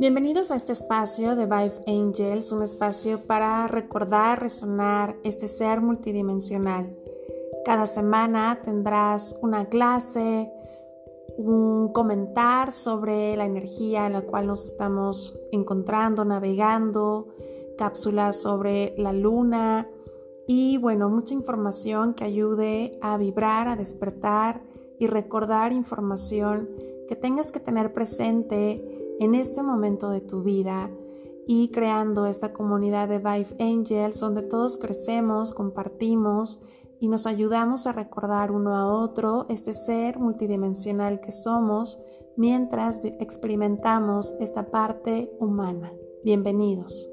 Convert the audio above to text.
Bienvenidos a este espacio de Vive Angels, un espacio para recordar, resonar este ser multidimensional. Cada semana tendrás una clase, un comentar sobre la energía en la cual nos estamos encontrando, navegando, cápsulas sobre la luna y bueno, mucha información que ayude a vibrar, a despertar y recordar información que tengas que tener presente en este momento de tu vida y creando esta comunidad de Vive Angels donde todos crecemos, compartimos y nos ayudamos a recordar uno a otro este ser multidimensional que somos mientras experimentamos esta parte humana. Bienvenidos.